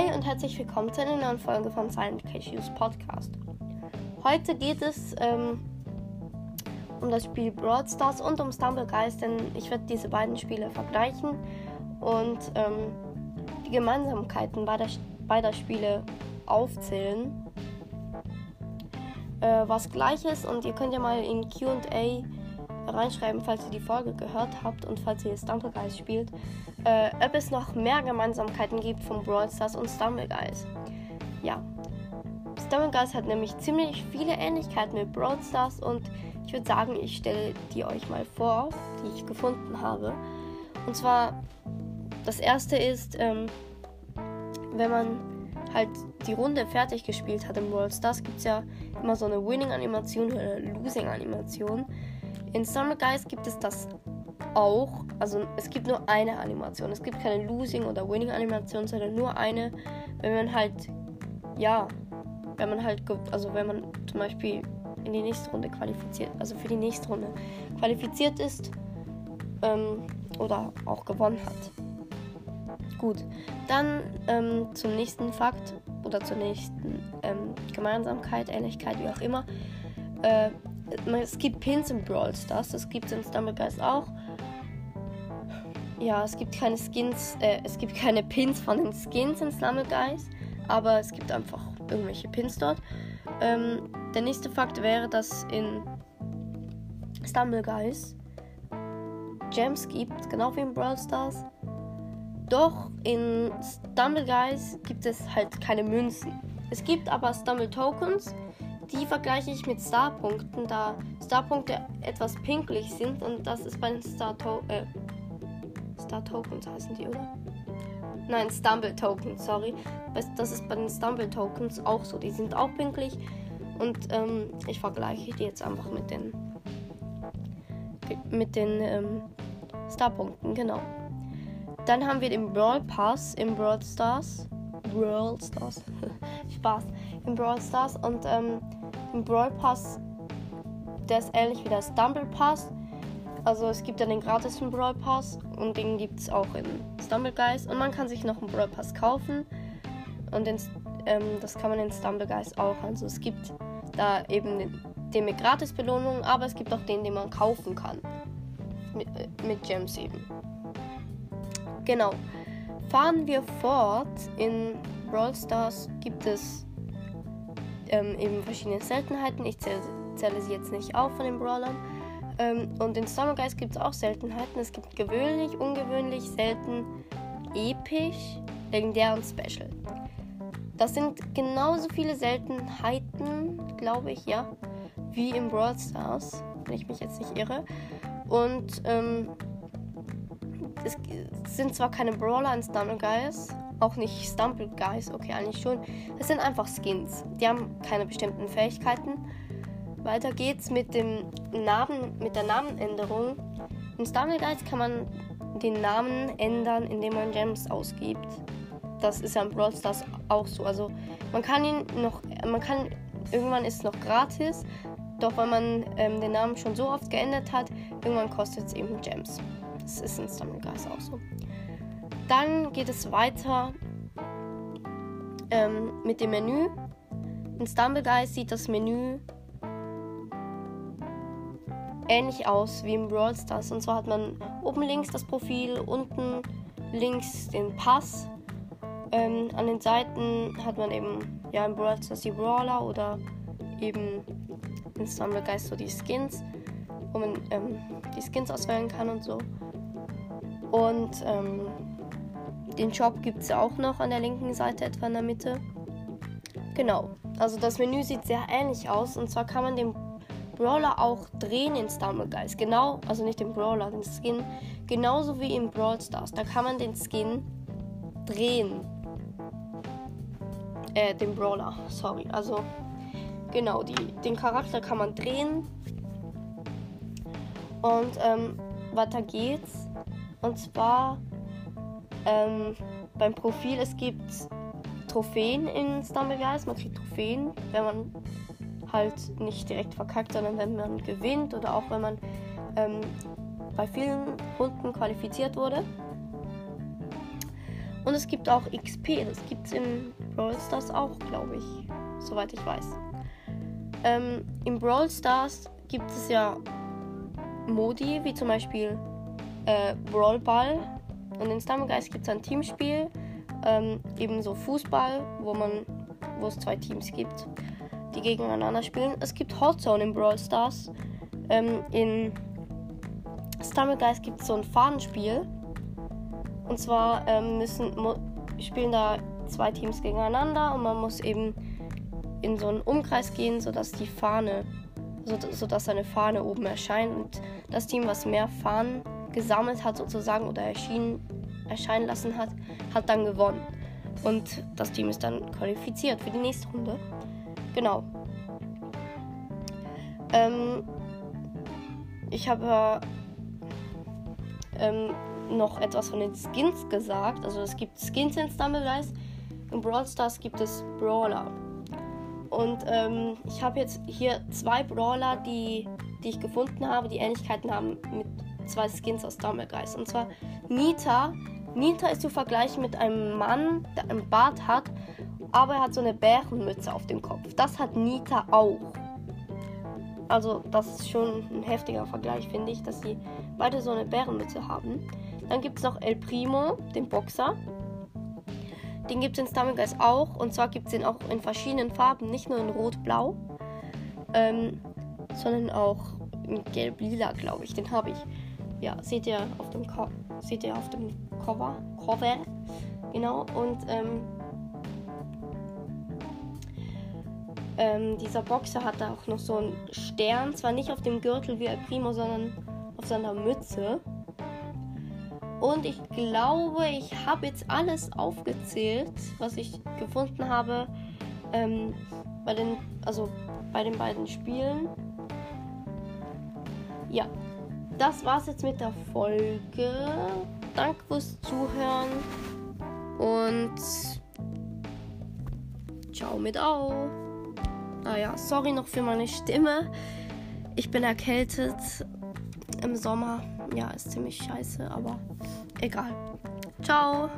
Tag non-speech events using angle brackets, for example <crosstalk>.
Hey und herzlich willkommen zu einer neuen Folge von Silent Cashews Podcast. Heute geht es ähm, um das Spiel Broad Stars und um Stumblegeist, denn ich werde diese beiden Spiele vergleichen und ähm, die Gemeinsamkeiten beider, beider Spiele aufzählen. Äh, was gleich ist und ihr könnt ja mal in QA reinschreiben, falls ihr die Folge gehört habt und falls ihr Stumblegeist spielt, äh, ob es noch mehr Gemeinsamkeiten gibt von Brawl Stars und Stumblegeist. Ja, Stumblegeist hat nämlich ziemlich viele Ähnlichkeiten mit Brawl Stars und ich würde sagen, ich stelle die euch mal vor, die ich gefunden habe. Und zwar, das erste ist, ähm, wenn man halt die Runde fertig gespielt hat im Brawl Stars, gibt es ja immer so eine Winning-Animation oder Losing-Animation. In Summer Guys gibt es das auch. Also es gibt nur eine Animation. Es gibt keine Losing oder Winning Animation, sondern nur eine, wenn man halt, ja, wenn man halt, also wenn man zum Beispiel in die nächste Runde qualifiziert, also für die nächste Runde qualifiziert ist ähm, oder auch gewonnen hat. Gut, dann ähm, zum nächsten Fakt oder zur nächsten ähm, Gemeinsamkeit, Ähnlichkeit, wie auch immer. Äh, es gibt Pins in Brawl Stars, das gibt es in Stumblegeist auch. Ja, es gibt keine Skins, äh, es gibt keine Pins von den Skins in Stumblegeist, aber es gibt einfach irgendwelche Pins dort. Ähm, der nächste Fakt wäre, dass in Stumblegeist Gems gibt, genau wie in Brawl Stars. Doch in Stumblegeist gibt es halt keine Münzen. Es gibt aber Stumble Tokens, die vergleiche ich mit Starpunkten, da Starpunkte etwas pinklich sind und das ist bei den Star, to äh, Star Tokens heißen die, oder? Nein, Stumble Tokens, sorry. Das ist bei den Stumble Tokens auch so. Die sind auch pinklich und ähm, ich vergleiche die jetzt einfach mit den mit den ähm, Starpunkten, genau. Dann haben wir den Brawl Pass im Brawl Stars. Brawl Stars. <laughs> Spaß. Im Brawl Stars und ähm, ein Brawl Pass, der ist ähnlich wie der Stumble Pass. Also es gibt ja den gratischen Brawl Pass und den gibt es auch in Stumble Guys. Und man kann sich noch einen Brawl Pass kaufen. Und den, ähm, das kann man in Stumble Guys auch. Also es gibt da eben den, mit Gratis-Belohnungen, aber es gibt auch den, den man kaufen kann. Mit, äh, mit Gems eben. Genau. Fahren wir fort. In Brawl Stars gibt es ähm, eben verschiedene Seltenheiten. Ich zähle, zähle, sie jetzt nicht auf von den Brawlern. Ähm, und in Storm Geist gibt es auch Seltenheiten. Es gibt gewöhnlich, ungewöhnlich, selten, episch, legendär und special. Das sind genauso viele Seltenheiten, glaube ich, ja, wie im Brawl Stars, wenn ich mich jetzt nicht irre. Und ähm, es sind zwar keine Brawler in Stumble Guys, auch nicht Stumble Guys, okay, eigentlich schon. Es sind einfach Skins. Die haben keine bestimmten Fähigkeiten. Weiter geht's mit dem Namen, mit der Namenänderung. In Stumble Guys kann man den Namen ändern, indem man Gems ausgibt. Das ist ja in Brawl Stars auch so. Also man kann ihn noch, man kann, irgendwann ist es noch gratis, doch wenn man ähm, den Namen schon so oft geändert hat, irgendwann kostet es eben Gems. Das ist in Stumble Guys auch so. Dann geht es weiter ähm, mit dem Menü. In Stumble Guys sieht das Menü ähnlich aus wie im Brawl Stars. Und zwar hat man oben links das Profil, unten links den Pass. Ähm, an den Seiten hat man eben ja im Brawl Stars die Brawler oder eben in Stumble Guys so die Skins, wo man ähm, die Skins auswählen kann und so. Und ähm, den Shop gibt es auch noch an der linken Seite, etwa in der Mitte. Genau, also das Menü sieht sehr ähnlich aus. Und zwar kann man den Brawler auch drehen in Stumblegeist. Genau, also nicht den Brawler, den Skin. Genauso wie in Brawl Stars. Da kann man den Skin drehen. Äh, den Brawler, sorry. Also, genau, die, den Charakter kann man drehen. Und ähm, weiter geht's. Und zwar ähm, beim Profil, es gibt Trophäen in Stumbleguys. Man kriegt Trophäen, wenn man halt nicht direkt verkackt, sondern wenn man gewinnt oder auch wenn man ähm, bei vielen Runden qualifiziert wurde. Und es gibt auch XP. Das gibt es in Brawl Stars auch, glaube ich. Soweit ich weiß. Ähm, in Brawl Stars gibt es ja Modi, wie zum Beispiel äh, Brawl Ball. Und in Stammegeist gibt es ein Teamspiel, ähm, ebenso Fußball, wo man, wo es zwei Teams gibt, die gegeneinander spielen. Es gibt Hot Zone in Brawl Stars. Ähm, in Stammegeist gibt es so ein Fahnenspiel. Und zwar ähm, müssen spielen da zwei Teams gegeneinander und man muss eben in so einen Umkreis gehen, sodass die Fahne, so, sodass eine Fahne oben erscheint und das Team, was mehr Fahnen gesammelt hat sozusagen oder erschienen, erscheinen lassen hat, hat dann gewonnen. Und das Team ist dann qualifiziert für die nächste Runde. Genau. Ähm, ich habe ähm, noch etwas von den Skins gesagt. Also es gibt Skins in Stumblegeist. In Brawl Stars gibt es Brawler. Und ähm, ich habe jetzt hier zwei Brawler, die, die ich gefunden habe, die Ähnlichkeiten haben mit zwei Skins aus Stumblegeist. Und zwar Nita. Nita ist zu vergleichen mit einem Mann, der einen Bart hat, aber er hat so eine Bärenmütze auf dem Kopf. Das hat Nita auch. Also das ist schon ein heftiger Vergleich, finde ich, dass sie beide so eine Bärenmütze haben. Dann gibt es noch El Primo, den Boxer. Den gibt es in Stammegeist auch. Und zwar gibt es den auch in verschiedenen Farben, nicht nur in Rot-Blau, ähm, sondern auch in Gelb-Lila, glaube ich. Den habe ich. Ja, seht ihr auf dem, Co seht ihr auf dem Cover. Cover. Genau. Und ähm, ähm, dieser Boxer hat da auch noch so einen Stern. Zwar nicht auf dem Gürtel wie El Primo, sondern auf seiner Mütze. Und ich glaube, ich habe jetzt alles aufgezählt, was ich gefunden habe ähm, bei den, also bei den beiden Spielen. Ja, das war's jetzt mit der Folge. Danke fürs Zuhören und ciao mit Au. Naja, sorry noch für meine Stimme. Ich bin erkältet im Sommer. Ja, ist ziemlich scheiße, aber egal. Ciao.